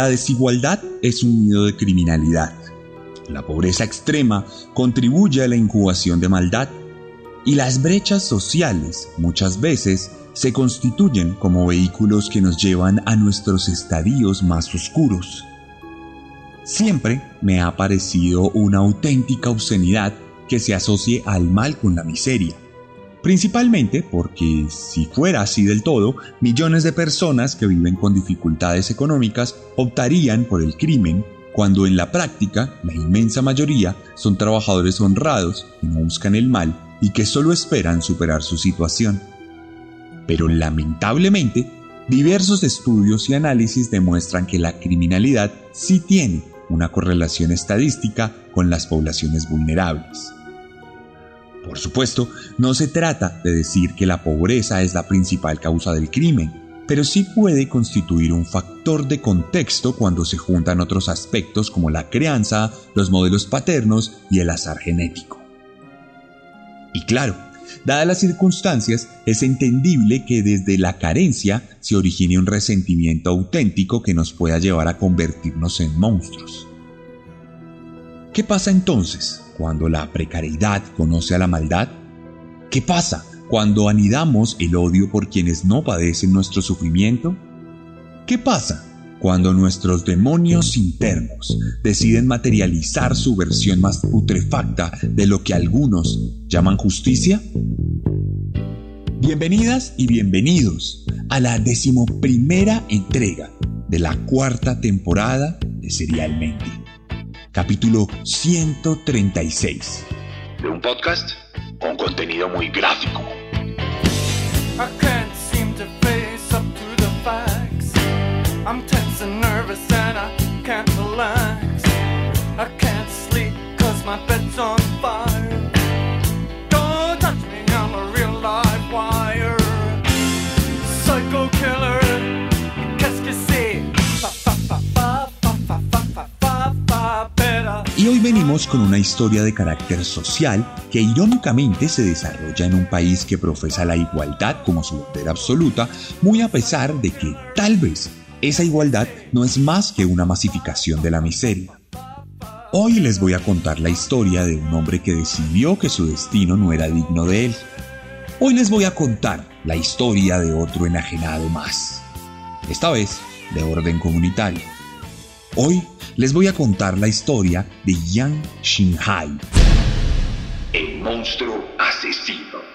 La desigualdad es un nido de criminalidad. La pobreza extrema contribuye a la incubación de maldad y las brechas sociales muchas veces se constituyen como vehículos que nos llevan a nuestros estadios más oscuros. Siempre me ha parecido una auténtica obscenidad que se asocie al mal con la miseria Principalmente porque si fuera así del todo, millones de personas que viven con dificultades económicas optarían por el crimen, cuando en la práctica la inmensa mayoría son trabajadores honrados que no buscan el mal y que solo esperan superar su situación. Pero lamentablemente, diversos estudios y análisis demuestran que la criminalidad sí tiene una correlación estadística con las poblaciones vulnerables. Por supuesto, no se trata de decir que la pobreza es la principal causa del crimen, pero sí puede constituir un factor de contexto cuando se juntan otros aspectos como la crianza, los modelos paternos y el azar genético. Y claro, dadas las circunstancias, es entendible que desde la carencia se origine un resentimiento auténtico que nos pueda llevar a convertirnos en monstruos. ¿Qué pasa entonces cuando la precariedad conoce a la maldad? ¿Qué pasa cuando anidamos el odio por quienes no padecen nuestro sufrimiento? ¿Qué pasa cuando nuestros demonios internos deciden materializar su versión más putrefacta de lo que algunos llaman justicia? Bienvenidas y bienvenidos a la decimoprimera entrega de la cuarta temporada de Serialmente capítulo 136. De un podcast con contenido muy gráfico. Venimos con una historia de carácter social que irónicamente se desarrolla en un país que profesa la igualdad como su bandera absoluta, muy a pesar de que tal vez esa igualdad no es más que una masificación de la miseria. Hoy les voy a contar la historia de un hombre que decidió que su destino no era digno de él. Hoy les voy a contar la historia de otro enajenado más. Esta vez de orden comunitario. Hoy les voy a contar la historia de Yang Xinhai. El monstruo asesino.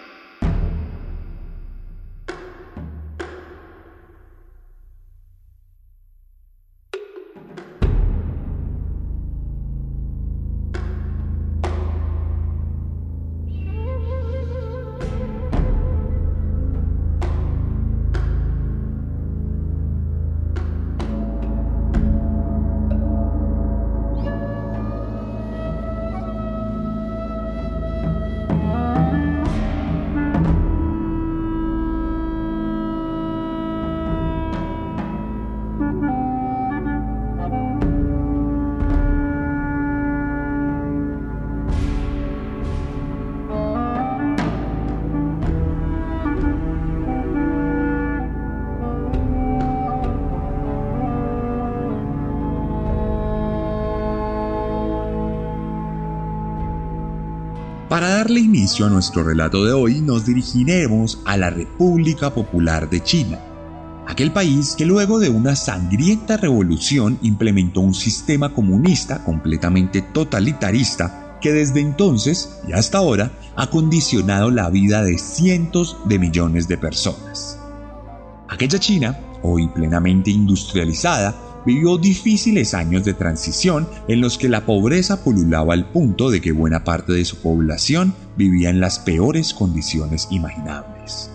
Darle inicio a nuestro relato de hoy, nos dirigiremos a la República Popular de China, aquel país que luego de una sangrienta revolución implementó un sistema comunista completamente totalitarista que desde entonces y hasta ahora ha condicionado la vida de cientos de millones de personas. Aquella China, hoy plenamente industrializada, vivió difíciles años de transición en los que la pobreza pululaba al punto de que buena parte de su población vivía en las peores condiciones imaginables.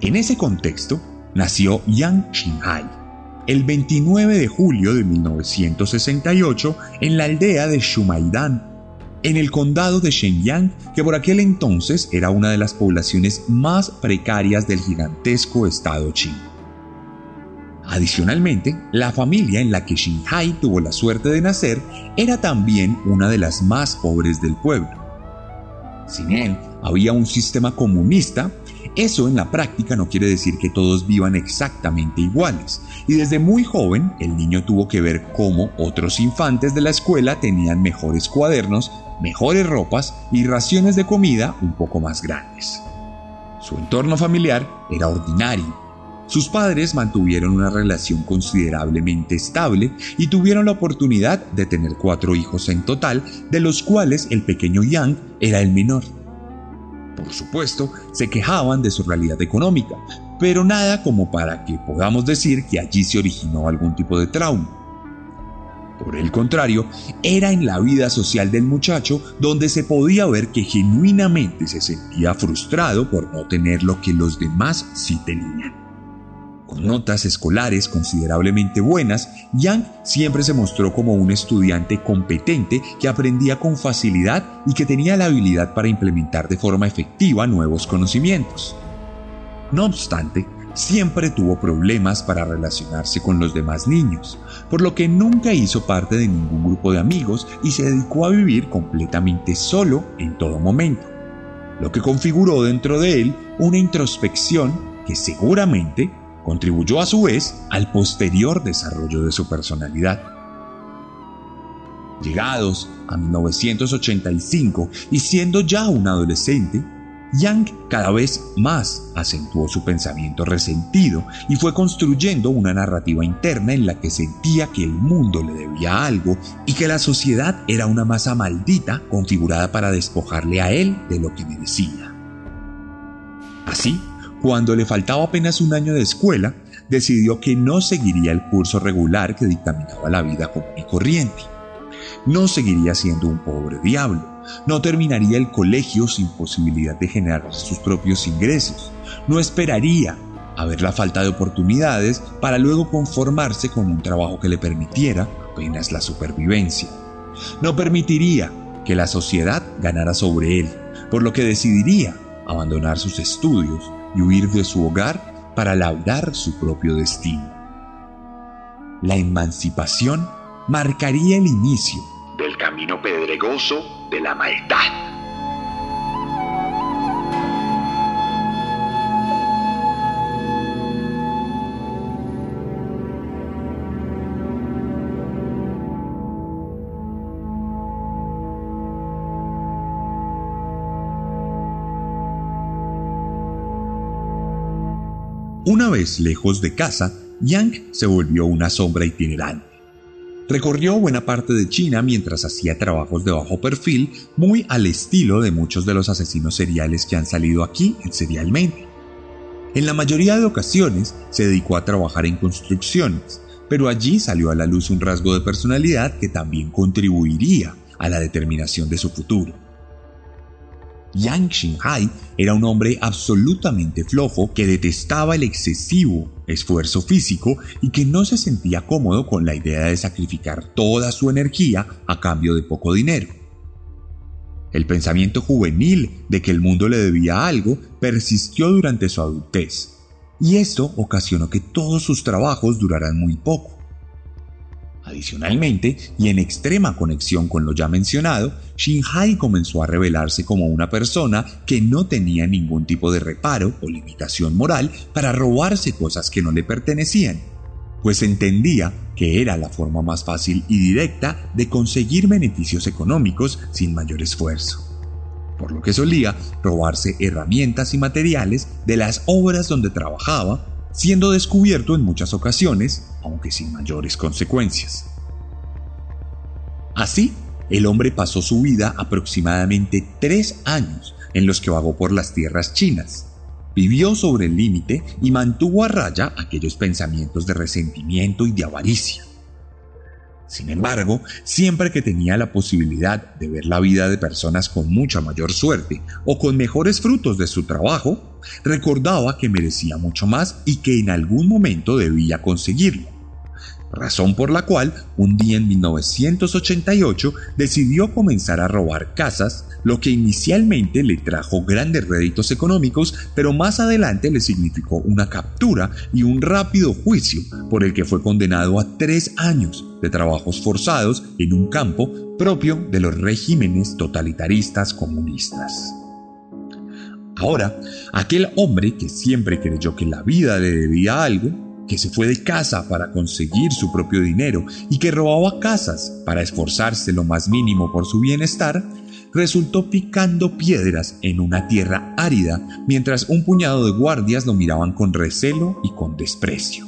En ese contexto nació Yang Xinhai el 29 de julio de 1968 en la aldea de Shumaidan, en el condado de Shenyang, que por aquel entonces era una de las poblaciones más precarias del gigantesco estado chino. Adicionalmente, la familia en la que Xinhai tuvo la suerte de nacer era también una de las más pobres del pueblo. Si bien había un sistema comunista, eso en la práctica no quiere decir que todos vivan exactamente iguales, y desde muy joven el niño tuvo que ver cómo otros infantes de la escuela tenían mejores cuadernos, mejores ropas y raciones de comida un poco más grandes. Su entorno familiar era ordinario sus padres mantuvieron una relación considerablemente estable y tuvieron la oportunidad de tener cuatro hijos en total, de los cuales el pequeño Yang era el menor. Por supuesto, se quejaban de su realidad económica, pero nada como para que podamos decir que allí se originó algún tipo de trauma. Por el contrario, era en la vida social del muchacho donde se podía ver que genuinamente se sentía frustrado por no tener lo que los demás sí tenían. Con notas escolares considerablemente buenas, Yang siempre se mostró como un estudiante competente que aprendía con facilidad y que tenía la habilidad para implementar de forma efectiva nuevos conocimientos. No obstante, siempre tuvo problemas para relacionarse con los demás niños, por lo que nunca hizo parte de ningún grupo de amigos y se dedicó a vivir completamente solo en todo momento, lo que configuró dentro de él una introspección que seguramente contribuyó a su vez al posterior desarrollo de su personalidad. Llegados a 1985 y siendo ya un adolescente, Yang cada vez más acentuó su pensamiento resentido y fue construyendo una narrativa interna en la que sentía que el mundo le debía algo y que la sociedad era una masa maldita configurada para despojarle a él de lo que merecía. Así, cuando le faltaba apenas un año de escuela, decidió que no seguiría el curso regular que dictaminaba la vida común y corriente. No seguiría siendo un pobre diablo, no terminaría el colegio sin posibilidad de generar sus propios ingresos, no esperaría a ver la falta de oportunidades para luego conformarse con un trabajo que le permitiera apenas la supervivencia. No permitiría que la sociedad ganara sobre él, por lo que decidiría abandonar sus estudios y huir de su hogar para labrar su propio destino. La emancipación marcaría el inicio del camino pedregoso de la maldad. Una vez lejos de casa, Yang se volvió una sombra itinerante. Recorrió buena parte de China mientras hacía trabajos de bajo perfil, muy al estilo de muchos de los asesinos seriales que han salido aquí en Serialmente. En la mayoría de ocasiones se dedicó a trabajar en construcciones, pero allí salió a la luz un rasgo de personalidad que también contribuiría a la determinación de su futuro. Yang Xinhai era un hombre absolutamente flojo que detestaba el excesivo esfuerzo físico y que no se sentía cómodo con la idea de sacrificar toda su energía a cambio de poco dinero. El pensamiento juvenil de que el mundo le debía algo persistió durante su adultez, y esto ocasionó que todos sus trabajos duraran muy poco. Adicionalmente, y en extrema conexión con lo ya mencionado, Shinhai comenzó a revelarse como una persona que no tenía ningún tipo de reparo o limitación moral para robarse cosas que no le pertenecían, pues entendía que era la forma más fácil y directa de conseguir beneficios económicos sin mayor esfuerzo por lo que solía robarse herramientas y materiales de las obras donde trabajaba siendo descubierto en muchas ocasiones, aunque sin mayores consecuencias. Así, el hombre pasó su vida aproximadamente tres años en los que vagó por las tierras chinas, Vivió sobre el límite y mantuvo a raya aquellos pensamientos de resentimiento y de avaricia. Sin embargo, siempre que tenía la posibilidad de ver la vida de personas con mucha mayor suerte o con mejores frutos de su trabajo, recordaba que merecía mucho más y que en algún momento debía conseguirlo razón por la cual un día en 1988 decidió comenzar a robar casas, lo que inicialmente le trajo grandes réditos económicos, pero más adelante le significó una captura y un rápido juicio por el que fue condenado a tres años de trabajos forzados en un campo propio de los regímenes totalitaristas comunistas. Ahora, aquel hombre que siempre creyó que la vida le debía algo, que se fue de casa para conseguir su propio dinero y que robaba casas para esforzarse lo más mínimo por su bienestar, resultó picando piedras en una tierra árida mientras un puñado de guardias lo miraban con recelo y con desprecio.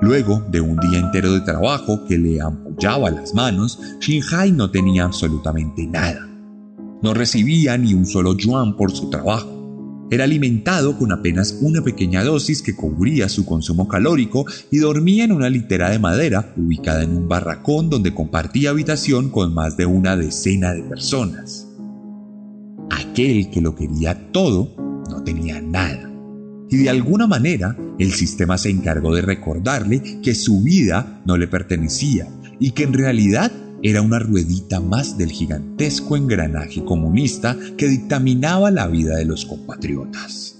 Luego de un día entero de trabajo que le ampollaba las manos, Shinhai no tenía absolutamente nada. No recibía ni un solo yuan por su trabajo era alimentado con apenas una pequeña dosis que cubría su consumo calórico y dormía en una litera de madera ubicada en un barracón donde compartía habitación con más de una decena de personas. Aquel que lo quería todo no tenía nada. Y de alguna manera el sistema se encargó de recordarle que su vida no le pertenecía y que en realidad era una ruedita más del gigantesco engranaje comunista que dictaminaba la vida de los compatriotas.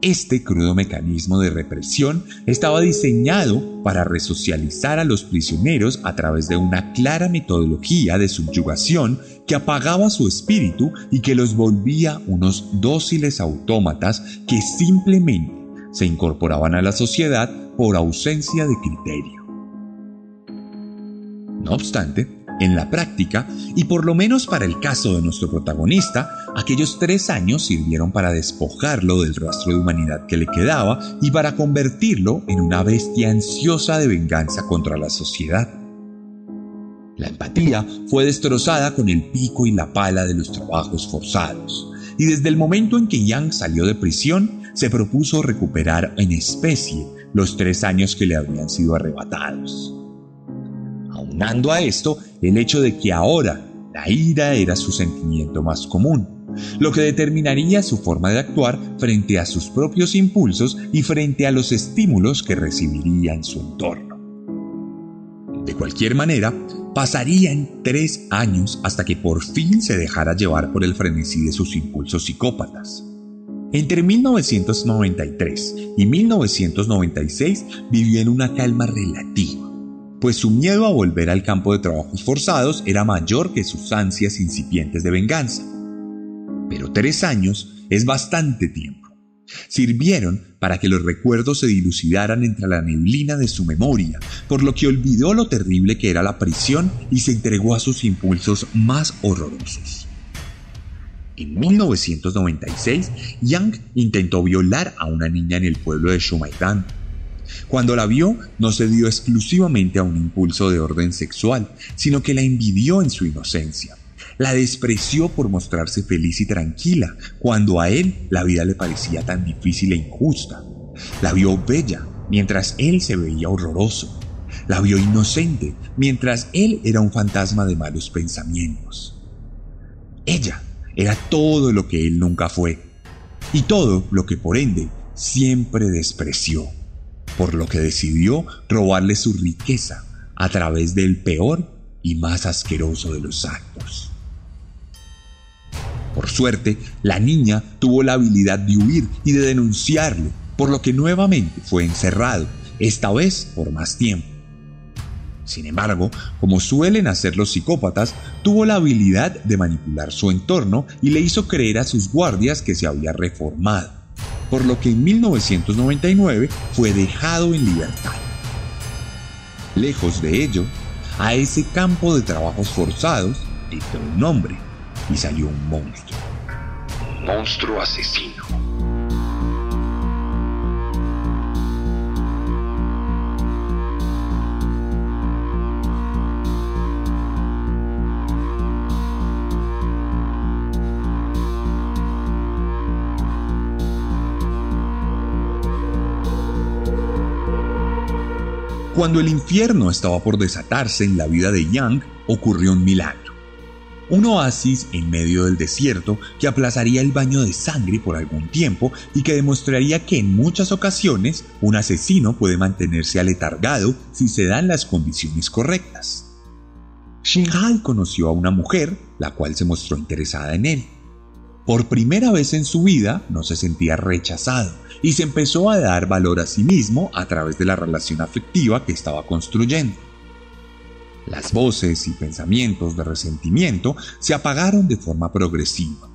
Este crudo mecanismo de represión estaba diseñado para resocializar a los prisioneros a través de una clara metodología de subyugación que apagaba su espíritu y que los volvía unos dóciles autómatas que simplemente se incorporaban a la sociedad por ausencia de criterio. No obstante, en la práctica, y por lo menos para el caso de nuestro protagonista, aquellos tres años sirvieron para despojarlo del rastro de humanidad que le quedaba y para convertirlo en una bestia ansiosa de venganza contra la sociedad. La empatía fue destrozada con el pico y la pala de los trabajos forzados, y desde el momento en que Yang salió de prisión, se propuso recuperar en especie los tres años que le habían sido arrebatados a esto el hecho de que ahora la ira era su sentimiento más común, lo que determinaría su forma de actuar frente a sus propios impulsos y frente a los estímulos que recibiría en su entorno. De cualquier manera, pasarían tres años hasta que por fin se dejara llevar por el frenesí de sus impulsos psicópatas. Entre 1993 y 1996 vivió en una calma relativa pues su miedo a volver al campo de trabajos forzados era mayor que sus ansias incipientes de venganza. Pero tres años es bastante tiempo. Sirvieron para que los recuerdos se dilucidaran entre la neblina de su memoria, por lo que olvidó lo terrible que era la prisión y se entregó a sus impulsos más horrorosos. En 1996, Yang intentó violar a una niña en el pueblo de Shumaidan, cuando la vio, no se dio exclusivamente a un impulso de orden sexual, sino que la envidió en su inocencia. La despreció por mostrarse feliz y tranquila, cuando a él la vida le parecía tan difícil e injusta. La vio bella, mientras él se veía horroroso. La vio inocente, mientras él era un fantasma de malos pensamientos. Ella era todo lo que él nunca fue, y todo lo que por ende siempre despreció por lo que decidió robarle su riqueza a través del peor y más asqueroso de los actos. Por suerte, la niña tuvo la habilidad de huir y de denunciarlo, por lo que nuevamente fue encerrado, esta vez por más tiempo. Sin embargo, como suelen hacer los psicópatas, tuvo la habilidad de manipular su entorno y le hizo creer a sus guardias que se había reformado por lo que en 1999 fue dejado en libertad. Lejos de ello, a ese campo de trabajos forzados entró un hombre y salió un monstruo. Monstruo asesino. Cuando el infierno estaba por desatarse en la vida de Yang, ocurrió un milagro. Un oasis en medio del desierto que aplazaría el baño de sangre por algún tiempo y que demostraría que en muchas ocasiones un asesino puede mantenerse aletargado si se dan las condiciones correctas. Shinhai conoció a una mujer, la cual se mostró interesada en él. Por primera vez en su vida no se sentía rechazado y se empezó a dar valor a sí mismo a través de la relación afectiva que estaba construyendo. Las voces y pensamientos de resentimiento se apagaron de forma progresiva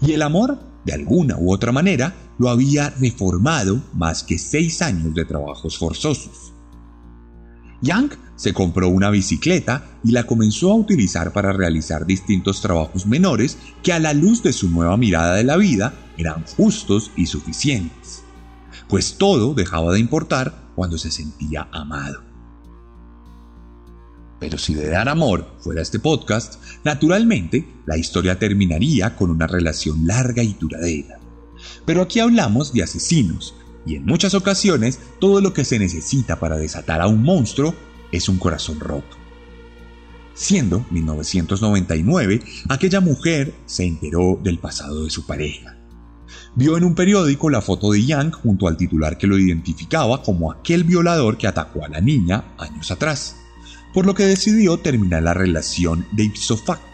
y el amor, de alguna u otra manera, lo había reformado más que seis años de trabajos forzosos. Yang se compró una bicicleta y la comenzó a utilizar para realizar distintos trabajos menores que a la luz de su nueva mirada de la vida eran justos y suficientes, pues todo dejaba de importar cuando se sentía amado. Pero si de dar amor fuera este podcast, naturalmente la historia terminaría con una relación larga y duradera. Pero aquí hablamos de asesinos, y en muchas ocasiones todo lo que se necesita para desatar a un monstruo es un corazón roto. Siendo 1999, aquella mujer se enteró del pasado de su pareja. Vio en un periódico la foto de Yang junto al titular que lo identificaba como aquel violador que atacó a la niña años atrás, por lo que decidió terminar la relación de ipso facto,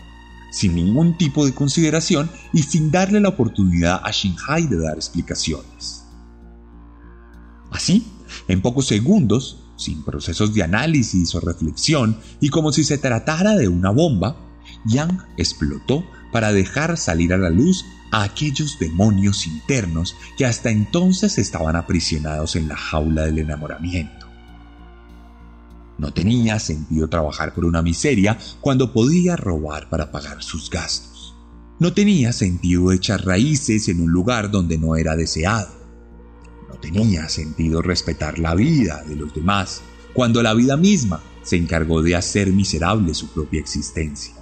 sin ningún tipo de consideración y sin darle la oportunidad a Shinhai de dar explicaciones. Así, en pocos segundos, sin procesos de análisis o reflexión, y como si se tratara de una bomba, Yang explotó para dejar salir a la luz a aquellos demonios internos que hasta entonces estaban aprisionados en la jaula del enamoramiento. No tenía sentido trabajar por una miseria cuando podía robar para pagar sus gastos. No tenía sentido echar raíces en un lugar donde no era deseado tenía sentido respetar la vida de los demás, cuando la vida misma se encargó de hacer miserable su propia existencia.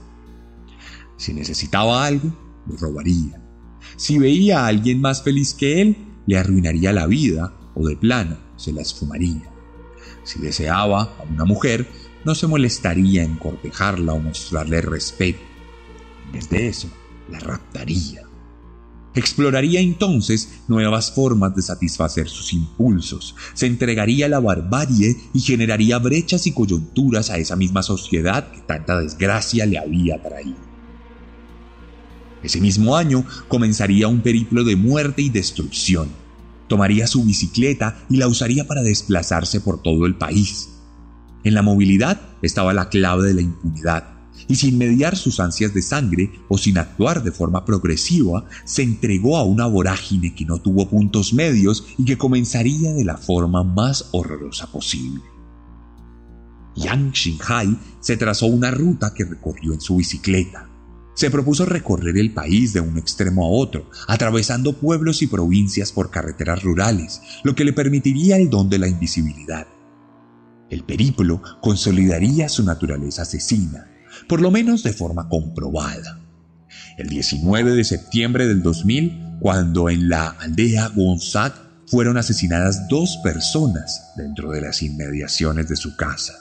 Si necesitaba algo, lo robaría. Si veía a alguien más feliz que él, le arruinaría la vida o de plano se la esfumaría. Si deseaba a una mujer, no se molestaría en cortejarla o mostrarle respeto. En vez de eso, la raptaría. Exploraría entonces nuevas formas de satisfacer sus impulsos, se entregaría a la barbarie y generaría brechas y coyunturas a esa misma sociedad que tanta desgracia le había traído. Ese mismo año comenzaría un periplo de muerte y destrucción. Tomaría su bicicleta y la usaría para desplazarse por todo el país. En la movilidad estaba la clave de la impunidad y sin mediar sus ansias de sangre o sin actuar de forma progresiva, se entregó a una vorágine que no tuvo puntos medios y que comenzaría de la forma más horrorosa posible. Yang Xinhai se trazó una ruta que recorrió en su bicicleta. Se propuso recorrer el país de un extremo a otro, atravesando pueblos y provincias por carreteras rurales, lo que le permitiría el don de la invisibilidad. El periplo consolidaría su naturaleza asesina por lo menos de forma comprobada. El 19 de septiembre del 2000, cuando en la aldea Wonsak fueron asesinadas dos personas dentro de las inmediaciones de su casa.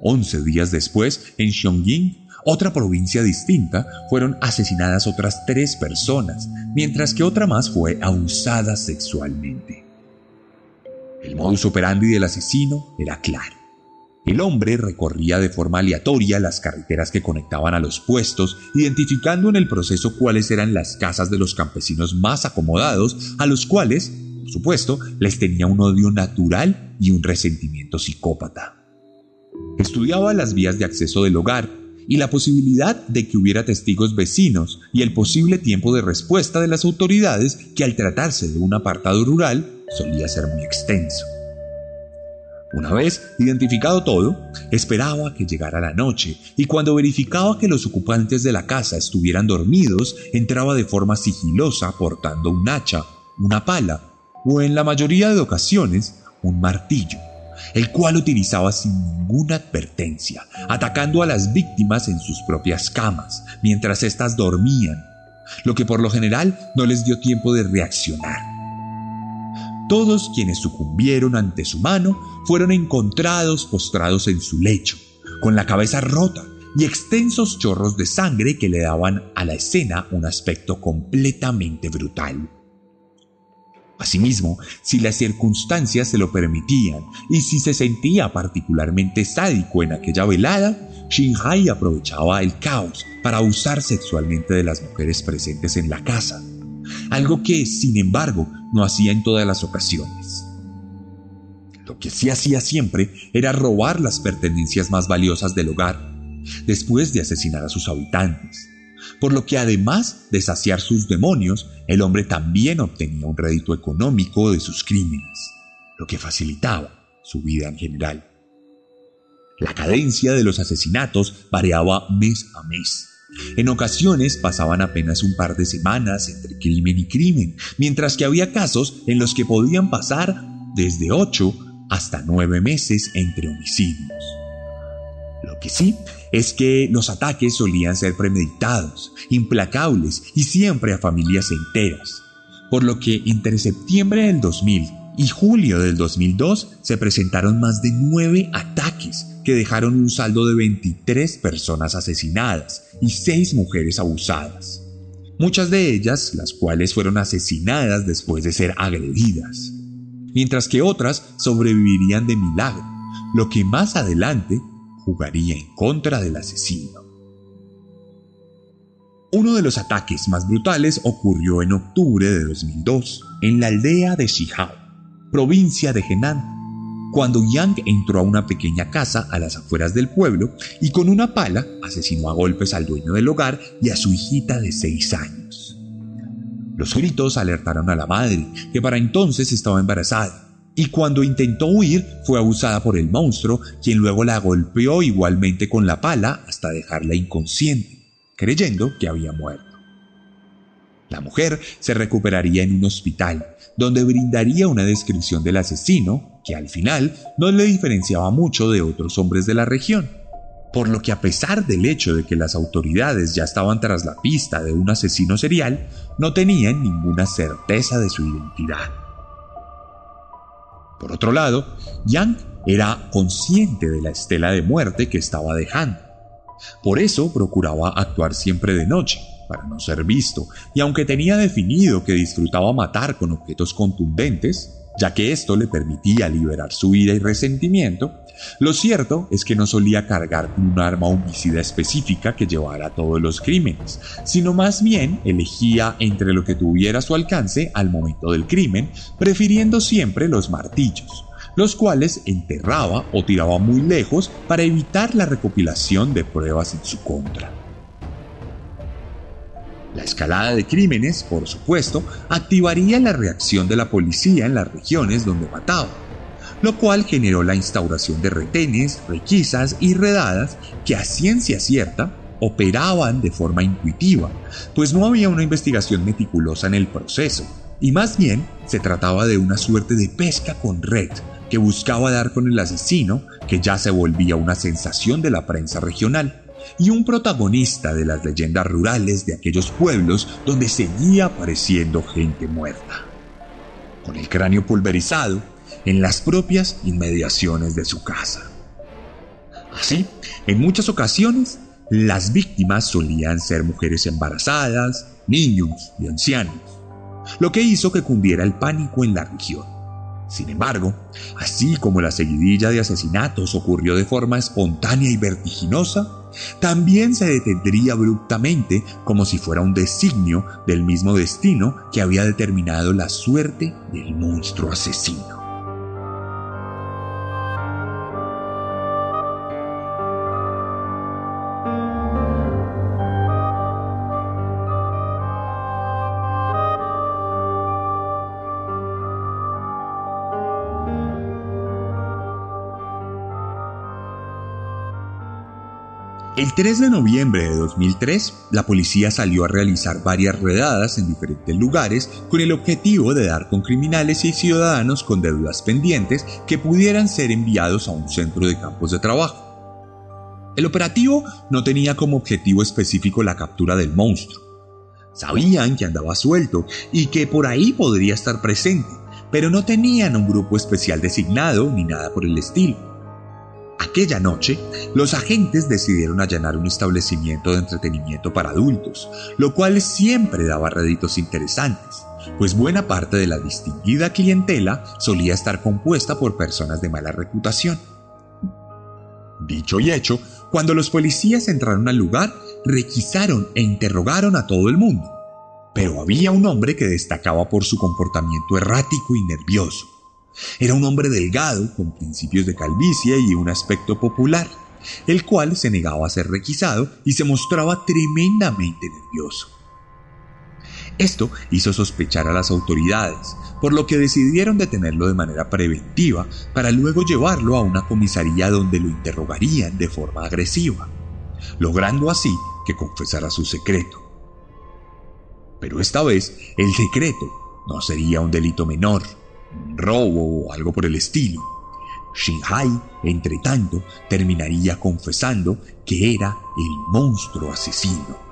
Once días después, en Xiongyin, otra provincia distinta, fueron asesinadas otras tres personas, mientras que otra más fue abusada sexualmente. El modus operandi del asesino era claro. El hombre recorría de forma aleatoria las carreteras que conectaban a los puestos, identificando en el proceso cuáles eran las casas de los campesinos más acomodados, a los cuales, por supuesto, les tenía un odio natural y un resentimiento psicópata. Estudiaba las vías de acceso del hogar y la posibilidad de que hubiera testigos vecinos y el posible tiempo de respuesta de las autoridades que al tratarse de un apartado rural solía ser muy extenso. Una vez identificado todo, esperaba que llegara la noche y cuando verificaba que los ocupantes de la casa estuvieran dormidos, entraba de forma sigilosa portando un hacha, una pala o en la mayoría de ocasiones un martillo, el cual utilizaba sin ninguna advertencia, atacando a las víctimas en sus propias camas mientras éstas dormían, lo que por lo general no les dio tiempo de reaccionar. Todos quienes sucumbieron ante su mano fueron encontrados postrados en su lecho, con la cabeza rota y extensos chorros de sangre que le daban a la escena un aspecto completamente brutal. Asimismo, si las circunstancias se lo permitían y si se sentía particularmente sádico en aquella velada, Shinhai aprovechaba el caos para abusar sexualmente de las mujeres presentes en la casa, algo que, sin embargo, no hacía en todas las ocasiones. Lo que sí hacía siempre era robar las pertenencias más valiosas del hogar, después de asesinar a sus habitantes, por lo que además de saciar sus demonios, el hombre también obtenía un rédito económico de sus crímenes, lo que facilitaba su vida en general. La cadencia de los asesinatos variaba mes a mes. En ocasiones pasaban apenas un par de semanas entre crimen y crimen, mientras que había casos en los que podían pasar desde ocho hasta nueve meses entre homicidios. Lo que sí es que los ataques solían ser premeditados, implacables y siempre a familias enteras, por lo que entre septiembre del 2000 y julio del 2002 se presentaron más de nueve ataques que dejaron un saldo de 23 personas asesinadas y seis mujeres abusadas. Muchas de ellas, las cuales fueron asesinadas después de ser agredidas, mientras que otras sobrevivirían de milagro, lo que más adelante jugaría en contra del asesino. Uno de los ataques más brutales ocurrió en octubre de 2002 en la aldea de Shihao, provincia de Henan, cuando Yang entró a una pequeña casa a las afueras del pueblo y con una pala asesinó a golpes al dueño del hogar y a su hijita de seis años. Los gritos alertaron a la madre, que para entonces estaba embarazada, y cuando intentó huir fue abusada por el monstruo, quien luego la golpeó igualmente con la pala hasta dejarla inconsciente, creyendo que había muerto. La mujer se recuperaría en un hospital, donde brindaría una descripción del asesino, que al final no le diferenciaba mucho de otros hombres de la región, por lo que a pesar del hecho de que las autoridades ya estaban tras la pista de un asesino serial, no tenían ninguna certeza de su identidad. Por otro lado, Yang era consciente de la estela de muerte que estaba dejando. Por eso procuraba actuar siempre de noche, para no ser visto, y aunque tenía definido que disfrutaba matar con objetos contundentes, ya que esto le permitía liberar su ira y resentimiento, lo cierto es que no solía cargar con un arma homicida específica que llevara a todos los crímenes, sino más bien elegía entre lo que tuviera su alcance al momento del crimen, prefiriendo siempre los martillos, los cuales enterraba o tiraba muy lejos para evitar la recopilación de pruebas en su contra. La escalada de crímenes, por supuesto, activaría la reacción de la policía en las regiones donde mataba lo cual generó la instauración de retenes, requisas y redadas que a ciencia cierta operaban de forma intuitiva, pues no había una investigación meticulosa en el proceso, y más bien se trataba de una suerte de pesca con red que buscaba dar con el asesino, que ya se volvía una sensación de la prensa regional, y un protagonista de las leyendas rurales de aquellos pueblos donde seguía apareciendo gente muerta. Con el cráneo pulverizado, en las propias inmediaciones de su casa. Así, en muchas ocasiones, las víctimas solían ser mujeres embarazadas, niños y ancianos, lo que hizo que cundiera el pánico en la región. Sin embargo, así como la seguidilla de asesinatos ocurrió de forma espontánea y vertiginosa, también se detendría abruptamente como si fuera un designio del mismo destino que había determinado la suerte del monstruo asesino. El 3 de noviembre de 2003, la policía salió a realizar varias redadas en diferentes lugares con el objetivo de dar con criminales y ciudadanos con deudas pendientes que pudieran ser enviados a un centro de campos de trabajo. El operativo no tenía como objetivo específico la captura del monstruo. Sabían que andaba suelto y que por ahí podría estar presente, pero no tenían un grupo especial designado ni nada por el estilo. Aquella noche, los agentes decidieron allanar un establecimiento de entretenimiento para adultos, lo cual siempre daba réditos interesantes, pues buena parte de la distinguida clientela solía estar compuesta por personas de mala reputación. Dicho y hecho, cuando los policías entraron al lugar, requisaron e interrogaron a todo el mundo, pero había un hombre que destacaba por su comportamiento errático y nervioso. Era un hombre delgado, con principios de calvicie y un aspecto popular, el cual se negaba a ser requisado y se mostraba tremendamente nervioso. Esto hizo sospechar a las autoridades, por lo que decidieron detenerlo de manera preventiva para luego llevarlo a una comisaría donde lo interrogarían de forma agresiva, logrando así que confesara su secreto. Pero esta vez el secreto no sería un delito menor, robo o algo por el estilo. Shinhai, entre tanto, terminaría confesando que era el monstruo asesino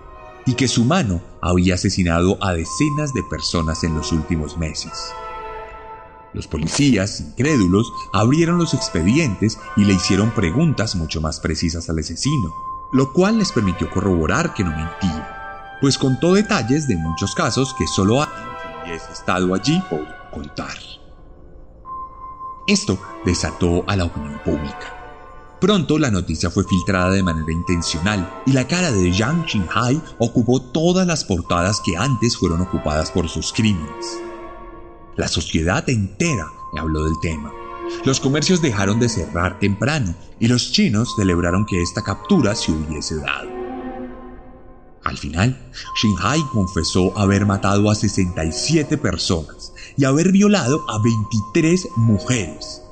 y que su mano había asesinado a decenas de personas en los últimos meses. Los policías, incrédulos, abrieron los expedientes y le hicieron preguntas mucho más precisas al asesino, lo cual les permitió corroborar que no mentía, pues contó detalles de muchos casos que solo alguien que hubiese estado allí podía contar. Esto desató a la opinión pública. Pronto la noticia fue filtrada de manera intencional y la cara de Yang Qinghai ocupó todas las portadas que antes fueron ocupadas por sus crímenes. La sociedad entera habló del tema. Los comercios dejaron de cerrar temprano y los chinos celebraron que esta captura se hubiese dado. Al final, Xinhai confesó haber matado a 67 personas y haber violado a 23 mujeres,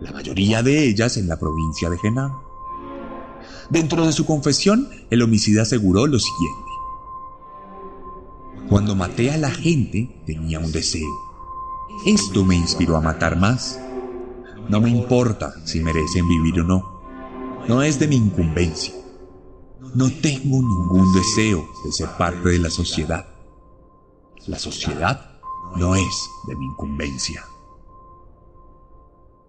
la mayoría de ellas en la provincia de Henan. Dentro de su confesión, el homicida aseguró lo siguiente. Cuando maté a la gente tenía un deseo. Esto me inspiró a matar más. No me importa si merecen vivir o no. No es de mi incumbencia. No tengo ningún deseo de ser parte de la sociedad. La sociedad no es de mi incumbencia.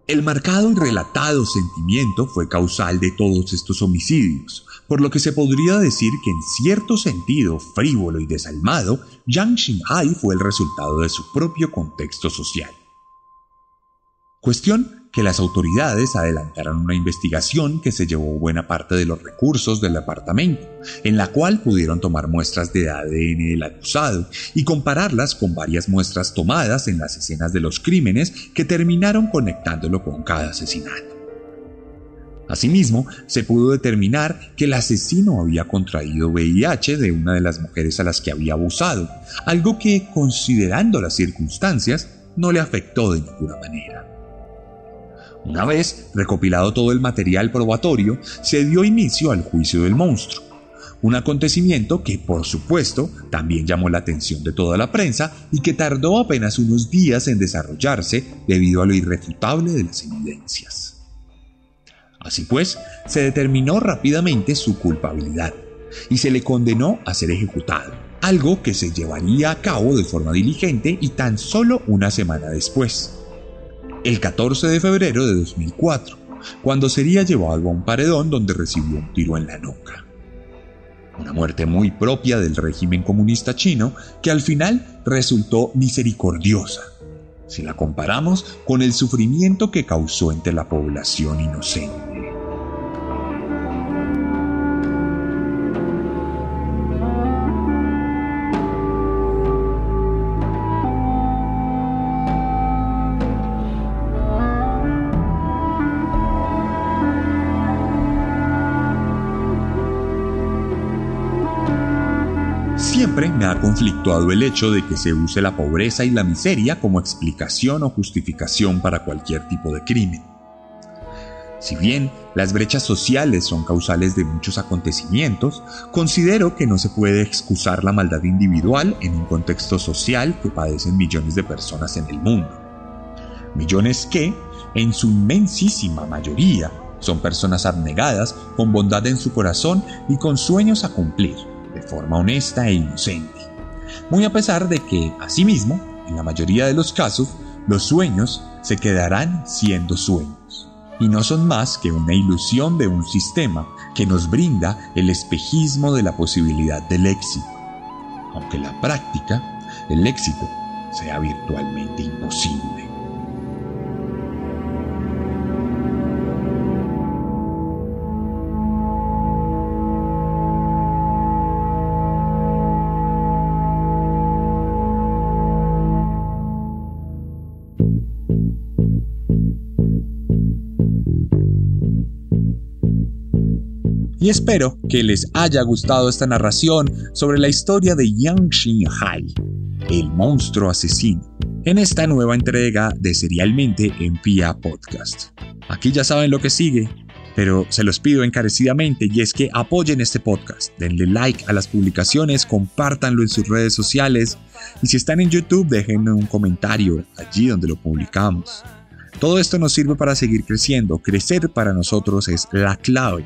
El marcado y relatado sentimiento fue causal de todos estos homicidios, por lo que se podría decir que en cierto sentido frívolo y desalmado, Yang Xinhai fue el resultado de su propio contexto social. Cuestión que las autoridades adelantaron una investigación que se llevó buena parte de los recursos del departamento, en la cual pudieron tomar muestras de ADN del acusado y compararlas con varias muestras tomadas en las escenas de los crímenes que terminaron conectándolo con cada asesinato. Asimismo, se pudo determinar que el asesino había contraído VIH de una de las mujeres a las que había abusado, algo que, considerando las circunstancias, no le afectó de ninguna manera. Una vez recopilado todo el material probatorio, se dio inicio al juicio del monstruo, un acontecimiento que, por supuesto, también llamó la atención de toda la prensa y que tardó apenas unos días en desarrollarse debido a lo irrefutable de las evidencias. Así pues, se determinó rápidamente su culpabilidad y se le condenó a ser ejecutado, algo que se llevaría a cabo de forma diligente y tan solo una semana después el 14 de febrero de 2004, cuando sería llevado a un paredón donde recibió un tiro en la nuca. Una muerte muy propia del régimen comunista chino que al final resultó misericordiosa, si la comparamos con el sufrimiento que causó entre la población inocente. Siempre me ha conflictuado el hecho de que se use la pobreza y la miseria como explicación o justificación para cualquier tipo de crimen. Si bien las brechas sociales son causales de muchos acontecimientos, considero que no se puede excusar la maldad individual en un contexto social que padecen millones de personas en el mundo. Millones que, en su inmensísima mayoría, son personas abnegadas, con bondad en su corazón y con sueños a cumplir forma honesta e inocente, muy a pesar de que, asimismo, En la mayoría de los casos, los sueños se quedarán siendo sueños. Y no son más que una ilusión de un sistema que nos brinda el espejismo de la posibilidad del éxito, aunque en la práctica el éxito sea virtualmente imposible. Y espero que les haya gustado esta narración sobre la historia de Yang Xinhai, el monstruo asesino, en esta nueva entrega de Serialmente en Pia Podcast. Aquí ya saben lo que sigue, pero se los pido encarecidamente y es que apoyen este podcast, denle like a las publicaciones, compártanlo en sus redes sociales y si están en YouTube déjenme un comentario allí donde lo publicamos. Todo esto nos sirve para seguir creciendo, crecer para nosotros es la clave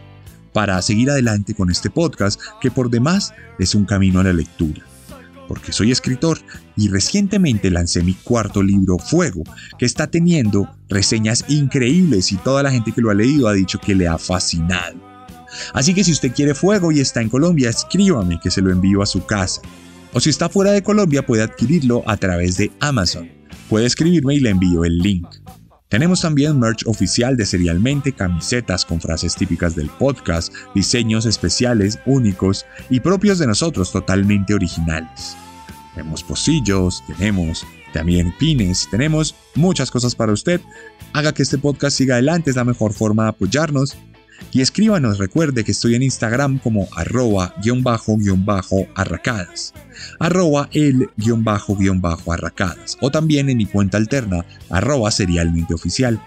para seguir adelante con este podcast que por demás es un camino a la lectura. Porque soy escritor y recientemente lancé mi cuarto libro Fuego, que está teniendo reseñas increíbles y toda la gente que lo ha leído ha dicho que le ha fascinado. Así que si usted quiere Fuego y está en Colombia, escríbame que se lo envío a su casa. O si está fuera de Colombia puede adquirirlo a través de Amazon. Puede escribirme y le envío el link. Tenemos también merch oficial de Serialmente, camisetas con frases típicas del podcast, diseños especiales, únicos y propios de nosotros totalmente originales. Tenemos pocillos, tenemos también pines, tenemos muchas cosas para usted. Haga que este podcast siga adelante, es la mejor forma de apoyarnos y escríbanos, recuerde que estoy en Instagram como arroba guion bajo guion bajo arracadas, arroba el guion bajo guion bajo arracadas, o también en mi cuenta alterna, arroba serialmente oficial.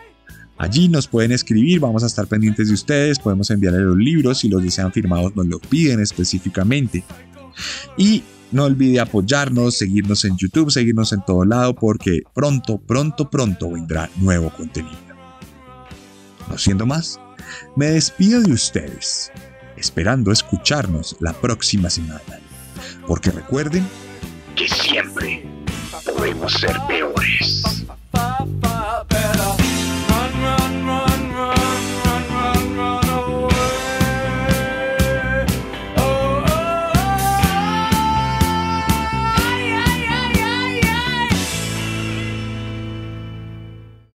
Allí nos pueden escribir, vamos a estar pendientes de ustedes, podemos enviarle los libros, si los desean firmados nos lo piden específicamente. Y no olvide apoyarnos, seguirnos en YouTube, seguirnos en todo lado, porque pronto, pronto, pronto vendrá nuevo contenido. No siendo más, me despido de ustedes, esperando escucharnos la próxima semana. Porque recuerden que siempre podemos ser peores.